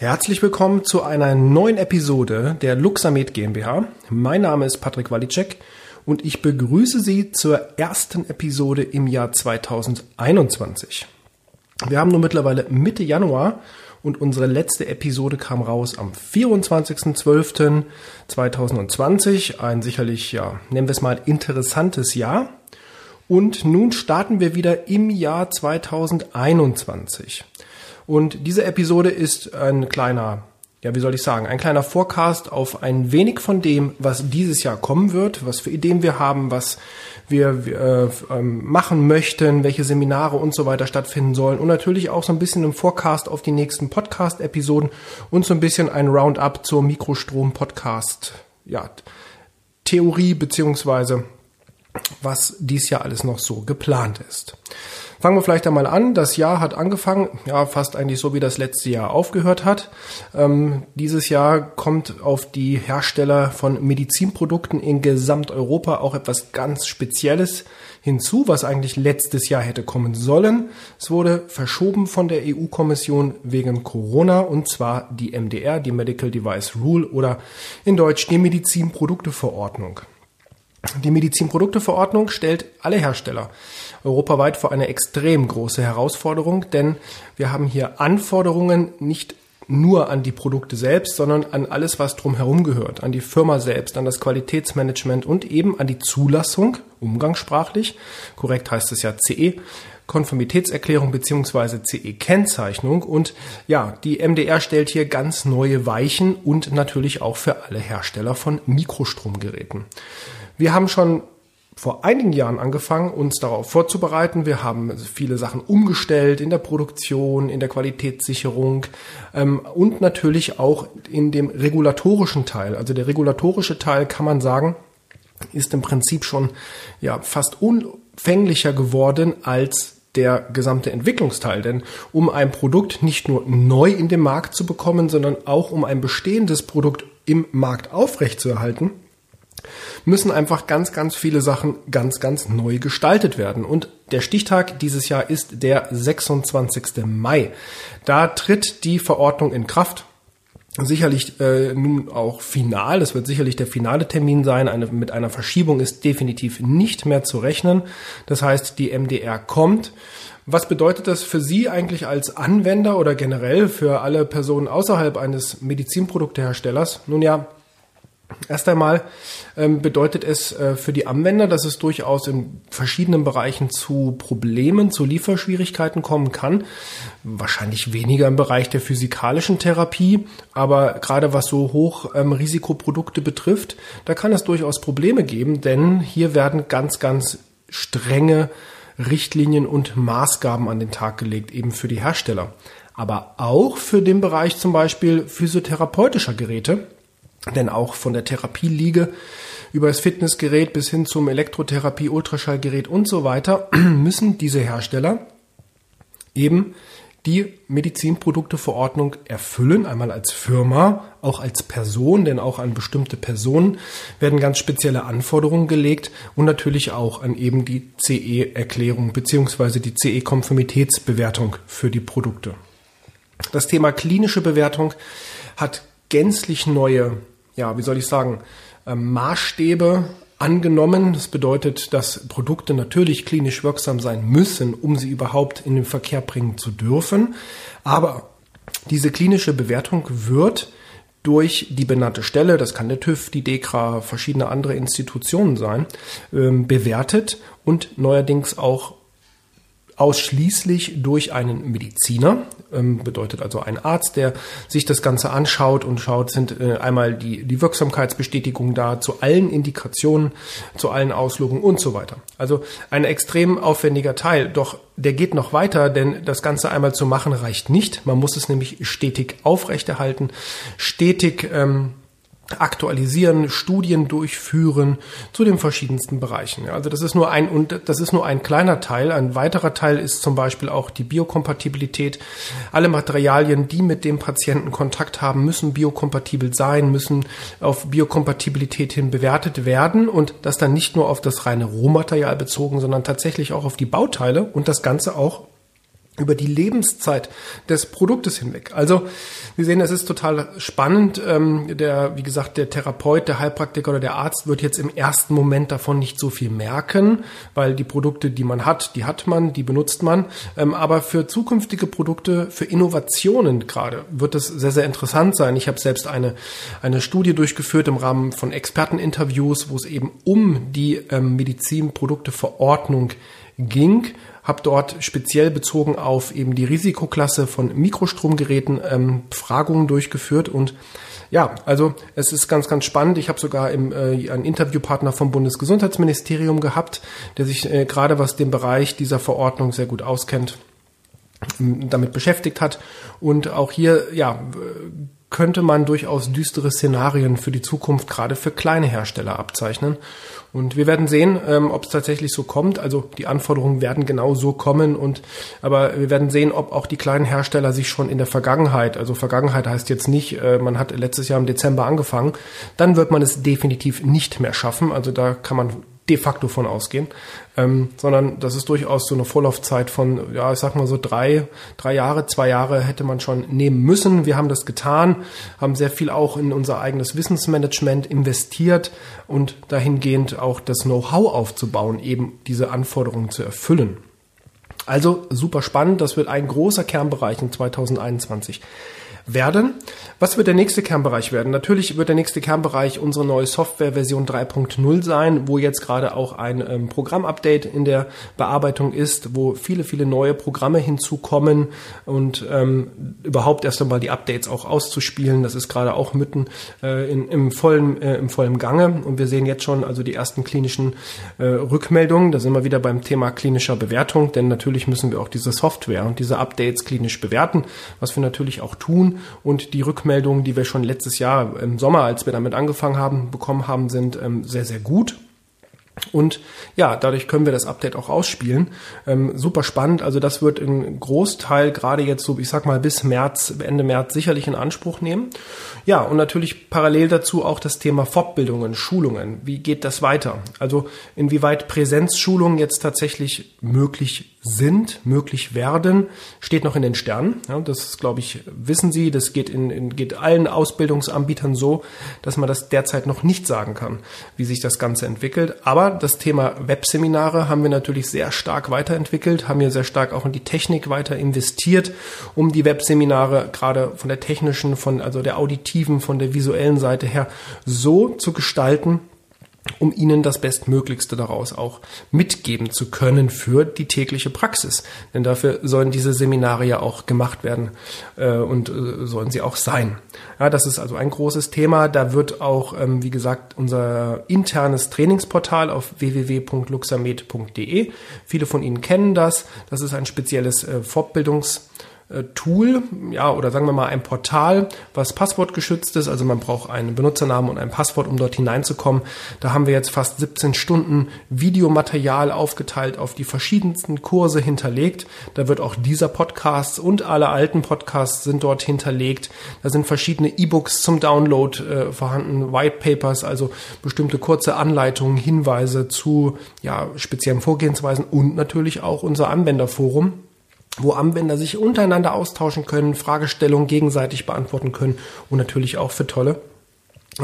Herzlich willkommen zu einer neuen Episode der Luxamed GmbH. Mein Name ist Patrick Walicek und ich begrüße Sie zur ersten Episode im Jahr 2021. Wir haben nun mittlerweile Mitte Januar und unsere letzte Episode kam raus am 24.12.2020. Ein sicherlich, ja, nennen wir es mal interessantes Jahr. Und nun starten wir wieder im Jahr 2021. Und diese Episode ist ein kleiner, ja, wie soll ich sagen, ein kleiner Forecast auf ein wenig von dem, was dieses Jahr kommen wird, was für Ideen wir haben, was wir äh, ähm, machen möchten, welche Seminare und so weiter stattfinden sollen und natürlich auch so ein bisschen im Forecast auf die nächsten Podcast-Episoden und so ein bisschen ein Roundup zur Mikrostrom-Podcast, ja, Theorie beziehungsweise was dies Jahr alles noch so geplant ist. Fangen wir vielleicht einmal an. Das Jahr hat angefangen, ja, fast eigentlich so wie das letzte Jahr aufgehört hat. Ähm, dieses Jahr kommt auf die Hersteller von Medizinprodukten in Gesamteuropa auch etwas ganz Spezielles hinzu, was eigentlich letztes Jahr hätte kommen sollen. Es wurde verschoben von der EU-Kommission wegen Corona und zwar die MDR, die Medical Device Rule oder in Deutsch die Medizinprodukteverordnung. Die Medizinprodukteverordnung stellt alle Hersteller europaweit vor eine extrem große Herausforderung, denn wir haben hier Anforderungen nicht nur an die Produkte selbst, sondern an alles, was drumherum gehört, an die Firma selbst, an das Qualitätsmanagement und eben an die Zulassung, umgangssprachlich, korrekt heißt es ja CE, Konformitätserklärung beziehungsweise CE-Kennzeichnung und ja, die MDR stellt hier ganz neue Weichen und natürlich auch für alle Hersteller von Mikrostromgeräten. Wir haben schon vor einigen Jahren angefangen, uns darauf vorzubereiten. Wir haben viele Sachen umgestellt in der Produktion, in der Qualitätssicherung ähm, und natürlich auch in dem regulatorischen Teil. Also der regulatorische Teil kann man sagen, ist im Prinzip schon ja fast unfänglicher geworden als der gesamte Entwicklungsteil. Denn um ein Produkt nicht nur neu in den Markt zu bekommen, sondern auch um ein bestehendes Produkt im Markt aufrechtzuerhalten, müssen einfach ganz, ganz viele Sachen ganz, ganz neu gestaltet werden. Und der Stichtag dieses Jahr ist der 26. Mai. Da tritt die Verordnung in Kraft. Sicherlich äh, nun auch final. Das wird sicherlich der finale Termin sein. Eine, mit einer Verschiebung ist definitiv nicht mehr zu rechnen. Das heißt, die MDR kommt. Was bedeutet das für Sie eigentlich als Anwender oder generell für alle Personen außerhalb eines Medizinprodukteherstellers? Nun ja, Erst einmal ähm, bedeutet es äh, für die Anwender, dass es durchaus in verschiedenen Bereichen zu Problemen, zu Lieferschwierigkeiten kommen kann. Wahrscheinlich weniger im Bereich der physikalischen Therapie, aber gerade was so Hochrisikoprodukte ähm, betrifft, da kann es durchaus Probleme geben, denn hier werden ganz, ganz strenge Richtlinien und Maßgaben an den Tag gelegt, eben für die Hersteller. Aber auch für den Bereich zum Beispiel physiotherapeutischer Geräte denn auch von der Therapieliege über das Fitnessgerät bis hin zum Elektrotherapie, Ultraschallgerät und so weiter müssen diese Hersteller eben die Medizinprodukteverordnung erfüllen, einmal als Firma, auch als Person, denn auch an bestimmte Personen werden ganz spezielle Anforderungen gelegt und natürlich auch an eben die CE-Erklärung beziehungsweise die CE-Konformitätsbewertung für die Produkte. Das Thema klinische Bewertung hat gänzlich neue ja, wie soll ich sagen, ähm, Maßstäbe angenommen. Das bedeutet, dass Produkte natürlich klinisch wirksam sein müssen, um sie überhaupt in den Verkehr bringen zu dürfen. Aber diese klinische Bewertung wird durch die benannte Stelle, das kann der TÜV, die DEKRA, verschiedene andere Institutionen sein, ähm, bewertet und neuerdings auch ausschließlich durch einen Mediziner, ähm, bedeutet also ein Arzt, der sich das Ganze anschaut und schaut, sind äh, einmal die, die Wirksamkeitsbestätigung da zu allen Indikationen, zu allen Auslogungen und so weiter. Also ein extrem aufwendiger Teil, doch der geht noch weiter, denn das Ganze einmal zu machen reicht nicht. Man muss es nämlich stetig aufrechterhalten, stetig ähm, aktualisieren, Studien durchführen zu den verschiedensten Bereichen. Also das ist nur ein und das ist nur ein kleiner Teil. Ein weiterer Teil ist zum Beispiel auch die Biokompatibilität. Alle Materialien, die mit dem Patienten Kontakt haben, müssen biokompatibel sein, müssen auf Biokompatibilität hin bewertet werden und das dann nicht nur auf das reine Rohmaterial bezogen, sondern tatsächlich auch auf die Bauteile und das Ganze auch über die Lebenszeit des Produktes hinweg. Also wir sehen, es ist total spannend. Ähm, der, wie gesagt, der Therapeut, der Heilpraktiker oder der Arzt wird jetzt im ersten Moment davon nicht so viel merken, weil die Produkte, die man hat, die hat man, die benutzt man. Ähm, aber für zukünftige Produkte, für Innovationen gerade, wird es sehr, sehr interessant sein. Ich habe selbst eine, eine Studie durchgeführt im Rahmen von Experteninterviews, wo es eben um die ähm, Medizinprodukteverordnung ging habe dort speziell bezogen auf eben die Risikoklasse von Mikrostromgeräten ähm, Befragungen durchgeführt und ja, also es ist ganz, ganz spannend. Ich habe sogar im, äh, einen Interviewpartner vom Bundesgesundheitsministerium gehabt, der sich äh, gerade was den Bereich dieser Verordnung sehr gut auskennt, ähm, damit beschäftigt hat. Und auch hier, ja, könnte man durchaus düstere Szenarien für die Zukunft gerade für kleine Hersteller abzeichnen. Und wir werden sehen, ähm, ob es tatsächlich so kommt. Also die Anforderungen werden genau so kommen. Und aber wir werden sehen, ob auch die kleinen Hersteller sich schon in der Vergangenheit, also Vergangenheit heißt jetzt nicht, äh, man hat letztes Jahr im Dezember angefangen, dann wird man es definitiv nicht mehr schaffen. Also da kann man de facto von ausgehen, ähm, sondern das ist durchaus so eine Vorlaufzeit von, ja, ich sag mal so drei, drei Jahre, zwei Jahre hätte man schon nehmen müssen. Wir haben das getan, haben sehr viel auch in unser eigenes Wissensmanagement investiert und dahingehend auch das Know-how aufzubauen, eben diese Anforderungen zu erfüllen. Also super spannend, das wird ein großer Kernbereich in 2021 werden. Was wird der nächste Kernbereich werden? Natürlich wird der nächste Kernbereich unsere neue Software Version 3.0 sein, wo jetzt gerade auch ein ähm, Programmupdate in der Bearbeitung ist, wo viele, viele neue Programme hinzukommen und ähm, überhaupt erst einmal die Updates auch auszuspielen. Das ist gerade auch mitten äh, in, im, vollen, äh, im vollen Gange und wir sehen jetzt schon also die ersten klinischen äh, Rückmeldungen. Da sind wir wieder beim Thema klinischer Bewertung, denn natürlich müssen wir auch diese Software und diese Updates klinisch bewerten, was wir natürlich auch tun und die Rückmeldungen die wir schon letztes Jahr im Sommer, als wir damit angefangen haben, bekommen haben, sind ähm, sehr, sehr gut. Und ja, dadurch können wir das Update auch ausspielen. Ähm, super spannend. Also das wird ein Großteil gerade jetzt so, ich sag mal, bis März, Ende März sicherlich in Anspruch nehmen. Ja, und natürlich parallel dazu auch das Thema Fortbildungen, Schulungen. Wie geht das weiter? Also inwieweit Präsenzschulungen jetzt tatsächlich möglich sind, möglich werden, steht noch in den Sternen. Ja, das, glaube ich, wissen Sie. Das geht in, in geht allen Ausbildungsanbietern so, dass man das derzeit noch nicht sagen kann, wie sich das Ganze entwickelt. Aber das Thema Webseminare haben wir natürlich sehr stark weiterentwickelt, haben hier sehr stark auch in die Technik weiter investiert, um die Webseminare gerade von der technischen, von also der auditiven, von der visuellen Seite her so zu gestalten, um ihnen das Bestmöglichste daraus auch mitgeben zu können für die tägliche Praxis. Denn dafür sollen diese Seminare ja auch gemacht werden äh, und äh, sollen sie auch sein. Ja, das ist also ein großes Thema. Da wird auch, ähm, wie gesagt, unser internes Trainingsportal auf www.luxamed.de. Viele von Ihnen kennen das. Das ist ein spezielles äh, Fortbildungs- Tool, ja, oder sagen wir mal ein Portal, was passwortgeschützt ist. Also man braucht einen Benutzernamen und ein Passwort, um dort hineinzukommen. Da haben wir jetzt fast 17 Stunden Videomaterial aufgeteilt auf die verschiedensten Kurse hinterlegt. Da wird auch dieser Podcast und alle alten Podcasts sind dort hinterlegt. Da sind verschiedene E-Books zum Download äh, vorhanden, White Papers, also bestimmte kurze Anleitungen, Hinweise zu ja, speziellen Vorgehensweisen und natürlich auch unser Anwenderforum wo Anwender sich untereinander austauschen können, Fragestellungen gegenseitig beantworten können und natürlich auch für tolle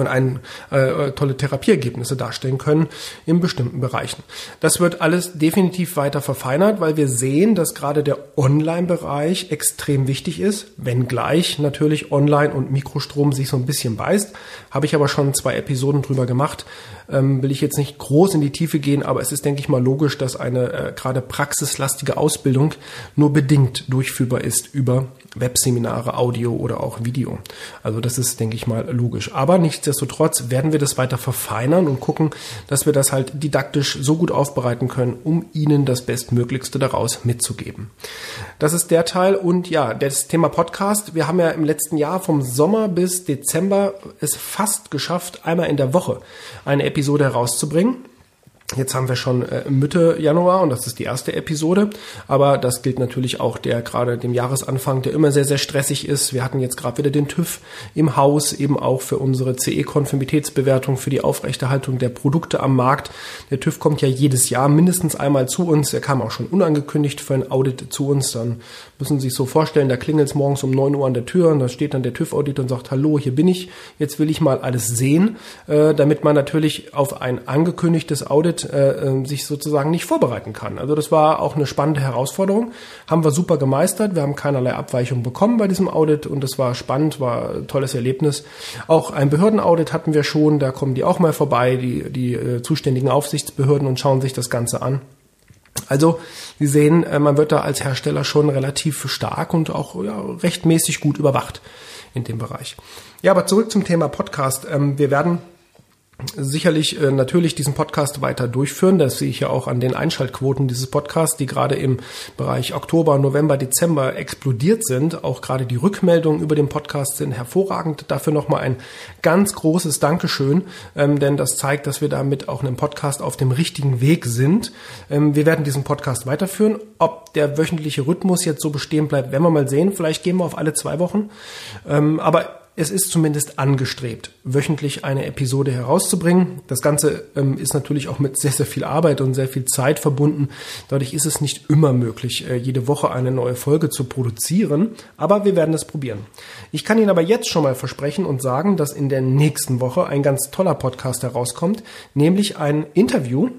und ein, äh, tolle Therapieergebnisse darstellen können in bestimmten Bereichen. Das wird alles definitiv weiter verfeinert, weil wir sehen, dass gerade der Online-Bereich extrem wichtig ist, wenngleich natürlich Online und Mikrostrom sich so ein bisschen beißt. Habe ich aber schon zwei Episoden drüber gemacht. Ähm, will ich jetzt nicht groß in die Tiefe gehen, aber es ist, denke ich mal, logisch, dass eine äh, gerade praxislastige Ausbildung nur bedingt durchführbar ist über Webseminare, Audio oder auch Video. Also das ist, denke ich mal, logisch. Aber nichtsdestotrotz werden wir das weiter verfeinern und gucken, dass wir das halt didaktisch so gut aufbereiten können, um Ihnen das Bestmöglichste daraus mitzugeben. Das ist der Teil und ja, das Thema Podcast. Wir haben ja im letzten Jahr vom Sommer bis Dezember es fast geschafft, einmal in der Woche eine Episode herauszubringen. Jetzt haben wir schon äh, Mitte Januar und das ist die erste Episode, aber das gilt natürlich auch der gerade dem Jahresanfang, der immer sehr, sehr stressig ist. Wir hatten jetzt gerade wieder den TÜV im Haus, eben auch für unsere CE-Konformitätsbewertung, für die Aufrechterhaltung der Produkte am Markt. Der TÜV kommt ja jedes Jahr mindestens einmal zu uns. Er kam auch schon unangekündigt für ein Audit zu uns. Dann müssen Sie sich so vorstellen, da klingelt es morgens um neun Uhr an der Tür und da steht dann der TÜV-Audit und sagt, hallo, hier bin ich, jetzt will ich mal alles sehen, äh, damit man natürlich auf ein angekündigtes Audit äh, ähm, sich sozusagen nicht vorbereiten kann. Also das war auch eine spannende Herausforderung. Haben wir super gemeistert. Wir haben keinerlei Abweichung bekommen bei diesem Audit und das war spannend, war ein tolles Erlebnis. Auch ein Behördenaudit hatten wir schon. Da kommen die auch mal vorbei, die, die äh, zuständigen Aufsichtsbehörden und schauen sich das Ganze an. Also, Sie sehen, äh, man wird da als Hersteller schon relativ stark und auch ja, rechtmäßig gut überwacht in dem Bereich. Ja, aber zurück zum Thema Podcast. Ähm, wir werden sicherlich äh, natürlich diesen Podcast weiter durchführen. Das sehe ich ja auch an den Einschaltquoten dieses Podcasts, die gerade im Bereich Oktober, November, Dezember explodiert sind. Auch gerade die Rückmeldungen über den Podcast sind hervorragend. Dafür nochmal ein ganz großes Dankeschön, ähm, denn das zeigt, dass wir damit auch einen Podcast auf dem richtigen Weg sind. Ähm, wir werden diesen Podcast weiterführen. Ob der wöchentliche Rhythmus jetzt so bestehen bleibt, werden wir mal sehen. Vielleicht gehen wir auf alle zwei Wochen. Ähm, aber es ist zumindest angestrebt, wöchentlich eine Episode herauszubringen. Das Ganze ähm, ist natürlich auch mit sehr, sehr viel Arbeit und sehr viel Zeit verbunden. Dadurch ist es nicht immer möglich, äh, jede Woche eine neue Folge zu produzieren. Aber wir werden es probieren. Ich kann Ihnen aber jetzt schon mal versprechen und sagen, dass in der nächsten Woche ein ganz toller Podcast herauskommt, nämlich ein Interview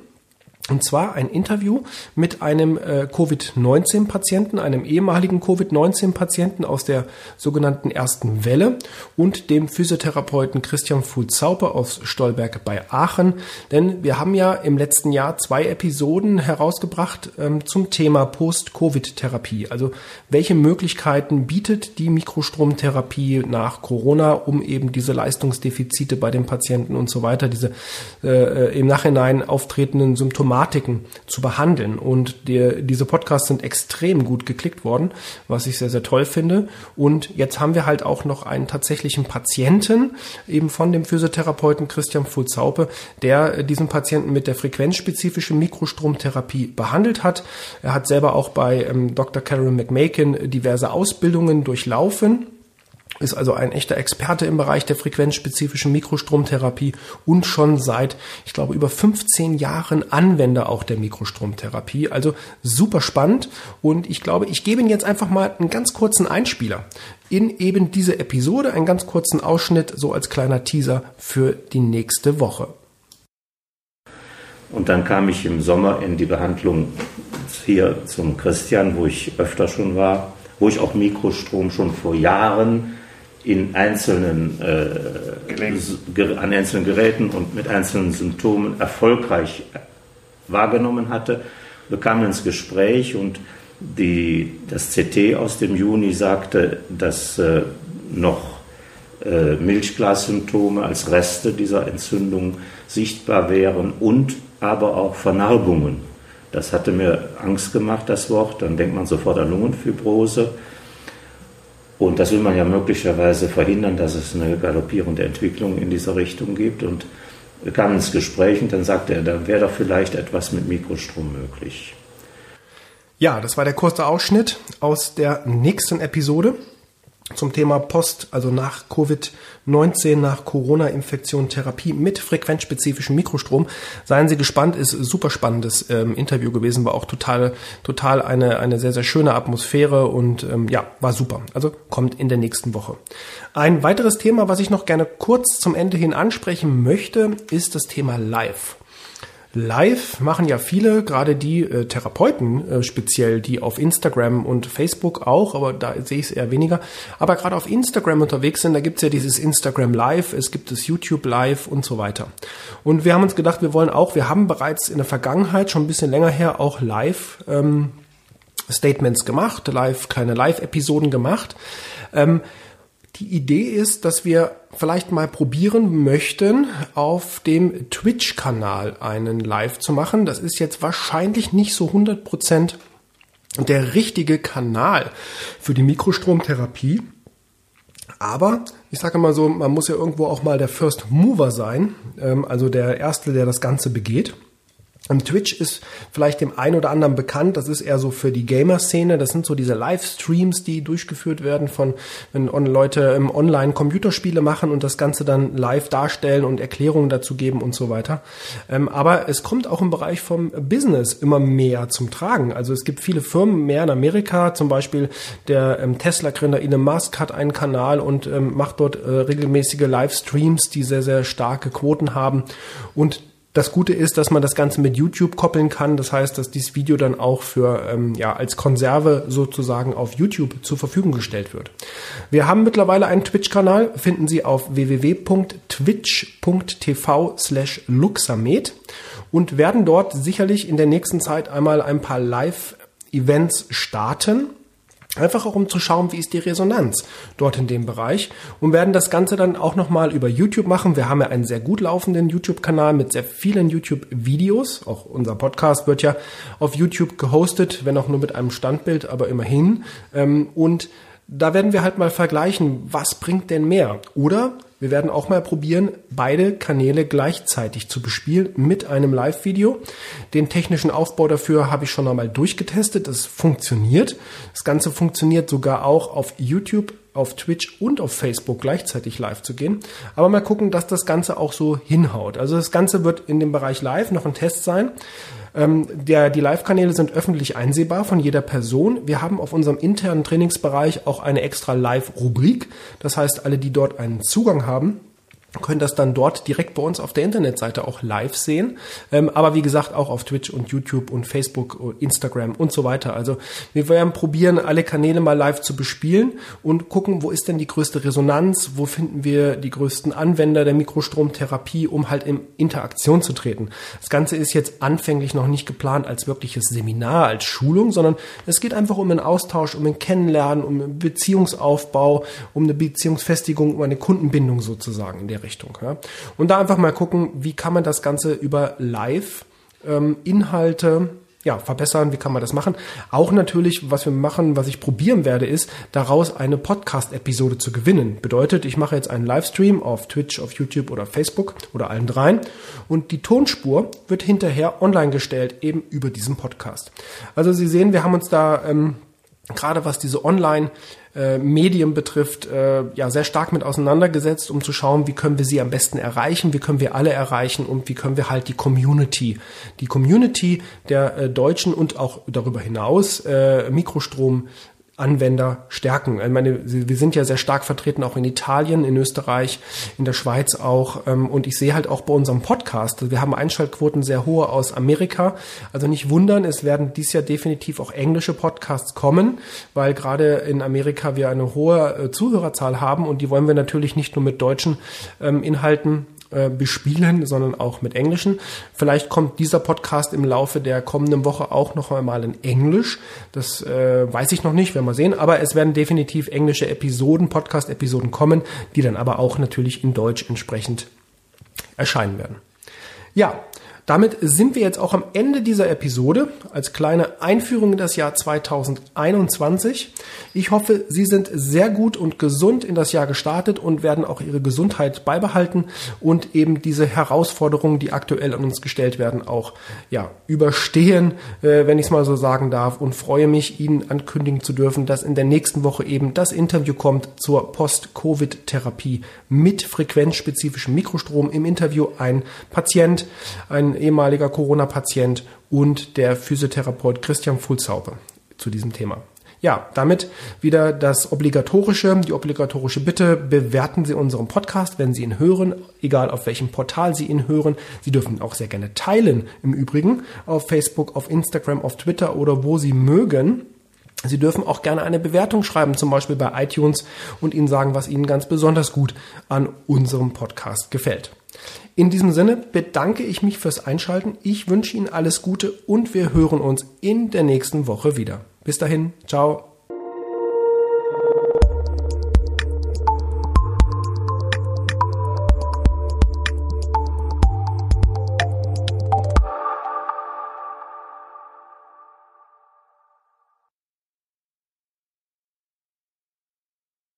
und zwar ein Interview mit einem äh, Covid-19-Patienten, einem ehemaligen Covid-19-Patienten aus der sogenannten ersten Welle und dem Physiotherapeuten Christian Fuhl-Zaupe aus Stolberg bei Aachen. Denn wir haben ja im letzten Jahr zwei Episoden herausgebracht ähm, zum Thema Post-Covid-Therapie. Also welche Möglichkeiten bietet die Mikrostromtherapie nach Corona, um eben diese Leistungsdefizite bei den Patienten und so weiter, diese äh, äh im Nachhinein auftretenden Symptome Thematiken zu behandeln. Und die, diese Podcasts sind extrem gut geklickt worden, was ich sehr, sehr toll finde. Und jetzt haben wir halt auch noch einen tatsächlichen Patienten, eben von dem Physiotherapeuten Christian Fulzaupe, der diesen Patienten mit der frequenzspezifischen Mikrostromtherapie behandelt hat. Er hat selber auch bei ähm, Dr. Karen McMakin diverse Ausbildungen durchlaufen ist also ein echter Experte im Bereich der frequenzspezifischen Mikrostromtherapie und schon seit, ich glaube, über 15 Jahren Anwender auch der Mikrostromtherapie. Also super spannend und ich glaube, ich gebe Ihnen jetzt einfach mal einen ganz kurzen Einspieler in eben diese Episode, einen ganz kurzen Ausschnitt, so als kleiner Teaser für die nächste Woche. Und dann kam ich im Sommer in die Behandlung hier zum Christian, wo ich öfter schon war, wo ich auch Mikrostrom schon vor Jahren in einzelnen, äh, an einzelnen Geräten und mit einzelnen Symptomen erfolgreich wahrgenommen hatte, bekam ins Gespräch und die, das CT aus dem Juni sagte, dass äh, noch äh, Milchglassymptome als Reste dieser Entzündung sichtbar wären und aber auch Vernarbungen. Das hatte mir Angst gemacht, das Wort. Dann denkt man sofort an Lungenfibrose. Und das will man ja möglicherweise verhindern, dass es eine galoppierende Entwicklung in dieser Richtung gibt. Und kamen ins Gespräch und dann sagte er, da wäre doch vielleicht etwas mit Mikrostrom möglich. Ja, das war der kurze Ausschnitt aus der nächsten Episode zum Thema Post, also nach Covid-19, nach Corona-Infektion, Therapie mit frequenzspezifischem Mikrostrom. Seien Sie gespannt, ist super spannendes ähm, Interview gewesen, war auch total, total eine, eine sehr, sehr schöne Atmosphäre und ähm, ja, war super. Also kommt in der nächsten Woche. Ein weiteres Thema, was ich noch gerne kurz zum Ende hin ansprechen möchte, ist das Thema Live. Live machen ja viele, gerade die äh, Therapeuten äh, speziell, die auf Instagram und Facebook auch, aber da sehe ich es eher weniger, aber gerade auf Instagram unterwegs sind, da gibt's ja dieses Instagram Live, es gibt das YouTube Live und so weiter. Und wir haben uns gedacht, wir wollen auch, wir haben bereits in der Vergangenheit, schon ein bisschen länger her, auch Live ähm, Statements gemacht, live, kleine Live-Episoden gemacht. Ähm, die Idee ist, dass wir vielleicht mal probieren möchten, auf dem Twitch-Kanal einen Live zu machen. Das ist jetzt wahrscheinlich nicht so 100 Prozent der richtige Kanal für die Mikrostromtherapie. Aber ich sage mal so, man muss ja irgendwo auch mal der First Mover sein, ähm, also der Erste, der das Ganze begeht. Twitch ist vielleicht dem einen oder anderen bekannt. Das ist eher so für die Gamer-Szene. Das sind so diese Livestreams, die durchgeführt werden von, wenn Leute Online Computerspiele machen und das Ganze dann live darstellen und Erklärungen dazu geben und so weiter. Ähm, aber es kommt auch im Bereich vom Business immer mehr zum Tragen. Also es gibt viele Firmen, mehr in Amerika. Zum Beispiel der ähm, Tesla-Gründer Elon Musk hat einen Kanal und ähm, macht dort äh, regelmäßige Livestreams, die sehr, sehr starke Quoten haben. Und das Gute ist, dass man das Ganze mit YouTube koppeln kann. Das heißt, dass dieses Video dann auch für ähm, ja als Konserve sozusagen auf YouTube zur Verfügung gestellt wird. Wir haben mittlerweile einen Twitch-Kanal, finden Sie auf www.twitch.tv/luxamed und werden dort sicherlich in der nächsten Zeit einmal ein paar Live-Events starten Einfach auch um zu schauen, wie ist die Resonanz dort in dem Bereich und werden das Ganze dann auch nochmal über YouTube machen. Wir haben ja einen sehr gut laufenden YouTube-Kanal mit sehr vielen YouTube-Videos. Auch unser Podcast wird ja auf YouTube gehostet, wenn auch nur mit einem Standbild, aber immerhin. Ähm, und da werden wir halt mal vergleichen, was bringt denn mehr? Oder wir werden auch mal probieren, beide Kanäle gleichzeitig zu bespielen mit einem Live-Video. Den technischen Aufbau dafür habe ich schon einmal durchgetestet. Das funktioniert. Das Ganze funktioniert sogar auch auf YouTube, auf Twitch und auf Facebook gleichzeitig live zu gehen. Aber mal gucken, dass das Ganze auch so hinhaut. Also das Ganze wird in dem Bereich Live noch ein Test sein. Ähm, der, die Live-Kanäle sind öffentlich einsehbar von jeder Person. Wir haben auf unserem internen Trainingsbereich auch eine extra Live-Rubrik. Das heißt, alle, die dort einen Zugang haben, können das dann dort direkt bei uns auf der Internetseite auch live sehen. Ähm, aber wie gesagt, auch auf Twitch und YouTube und Facebook, und Instagram und so weiter. Also wir werden probieren, alle Kanäle mal live zu bespielen und gucken, wo ist denn die größte Resonanz, wo finden wir die größten Anwender der Mikrostromtherapie, um halt in Interaktion zu treten. Das Ganze ist jetzt anfänglich noch nicht geplant als wirkliches Seminar, als Schulung, sondern es geht einfach um einen Austausch, um ein Kennenlernen, um einen Beziehungsaufbau, um eine Beziehungsfestigung, um eine Kundenbindung sozusagen in der Richtung. Ja. Und da einfach mal gucken, wie kann man das Ganze über Live ähm, ja, verbessern, wie kann man das machen? Auch natürlich, was wir machen, was ich probieren werde, ist, daraus eine Podcast-Episode zu gewinnen. Bedeutet, ich mache jetzt einen Livestream auf Twitch, auf YouTube oder Facebook oder allen dreien und die Tonspur wird hinterher online gestellt, eben über diesen Podcast. Also Sie sehen, wir haben uns da ähm, gerade was diese Online- äh, betrifft, äh, ja sehr stark mit auseinandergesetzt, um zu schauen, wie können wir sie am besten erreichen, wie können wir alle erreichen und wie können wir halt die Community, die Community der äh, Deutschen und auch darüber hinaus Mikrostrom Anwender stärken. Ich meine, wir sind ja sehr stark vertreten auch in Italien, in Österreich, in der Schweiz auch. Ähm, und ich sehe halt auch bei unserem Podcast, wir haben Einschaltquoten sehr hohe aus Amerika. Also nicht wundern, es werden dies Jahr definitiv auch englische Podcasts kommen, weil gerade in Amerika wir eine hohe äh, Zuhörerzahl haben und die wollen wir natürlich nicht nur mit deutschen ähm, Inhalten äh, bespielen, sondern auch mit Englischen. Vielleicht kommt dieser Podcast im Laufe der kommenden Woche auch noch einmal in Englisch. Das äh, weiß ich noch nicht, werden wir sehen. Aber es werden definitiv englische Episoden, Podcast-Episoden kommen, die dann aber auch natürlich in Deutsch entsprechend erscheinen werden. Ja, damit sind wir jetzt auch am Ende dieser Episode als kleine Einführung in das Jahr 2021. Ich hoffe, Sie sind sehr gut und gesund in das Jahr gestartet und werden auch Ihre Gesundheit beibehalten und eben diese Herausforderungen, die aktuell an uns gestellt werden, auch ja, überstehen, äh, wenn ich es mal so sagen darf und freue mich, Ihnen ankündigen zu dürfen, dass in der nächsten Woche eben das Interview kommt zur Post-Covid-Therapie mit frequenzspezifischem Mikrostrom. Im Interview ein Patient, ehemaliger Corona-Patient und der Physiotherapeut Christian Fulzhaupe zu diesem Thema. Ja, damit wieder das obligatorische, die obligatorische Bitte, bewerten Sie unseren Podcast, wenn Sie ihn hören, egal auf welchem Portal Sie ihn hören. Sie dürfen ihn auch sehr gerne teilen, im Übrigen, auf Facebook, auf Instagram, auf Twitter oder wo Sie mögen. Sie dürfen auch gerne eine Bewertung schreiben, zum Beispiel bei iTunes und Ihnen sagen, was Ihnen ganz besonders gut an unserem Podcast gefällt. In diesem Sinne bedanke ich mich fürs Einschalten. Ich wünsche Ihnen alles Gute und wir hören uns in der nächsten Woche wieder. Bis dahin, ciao.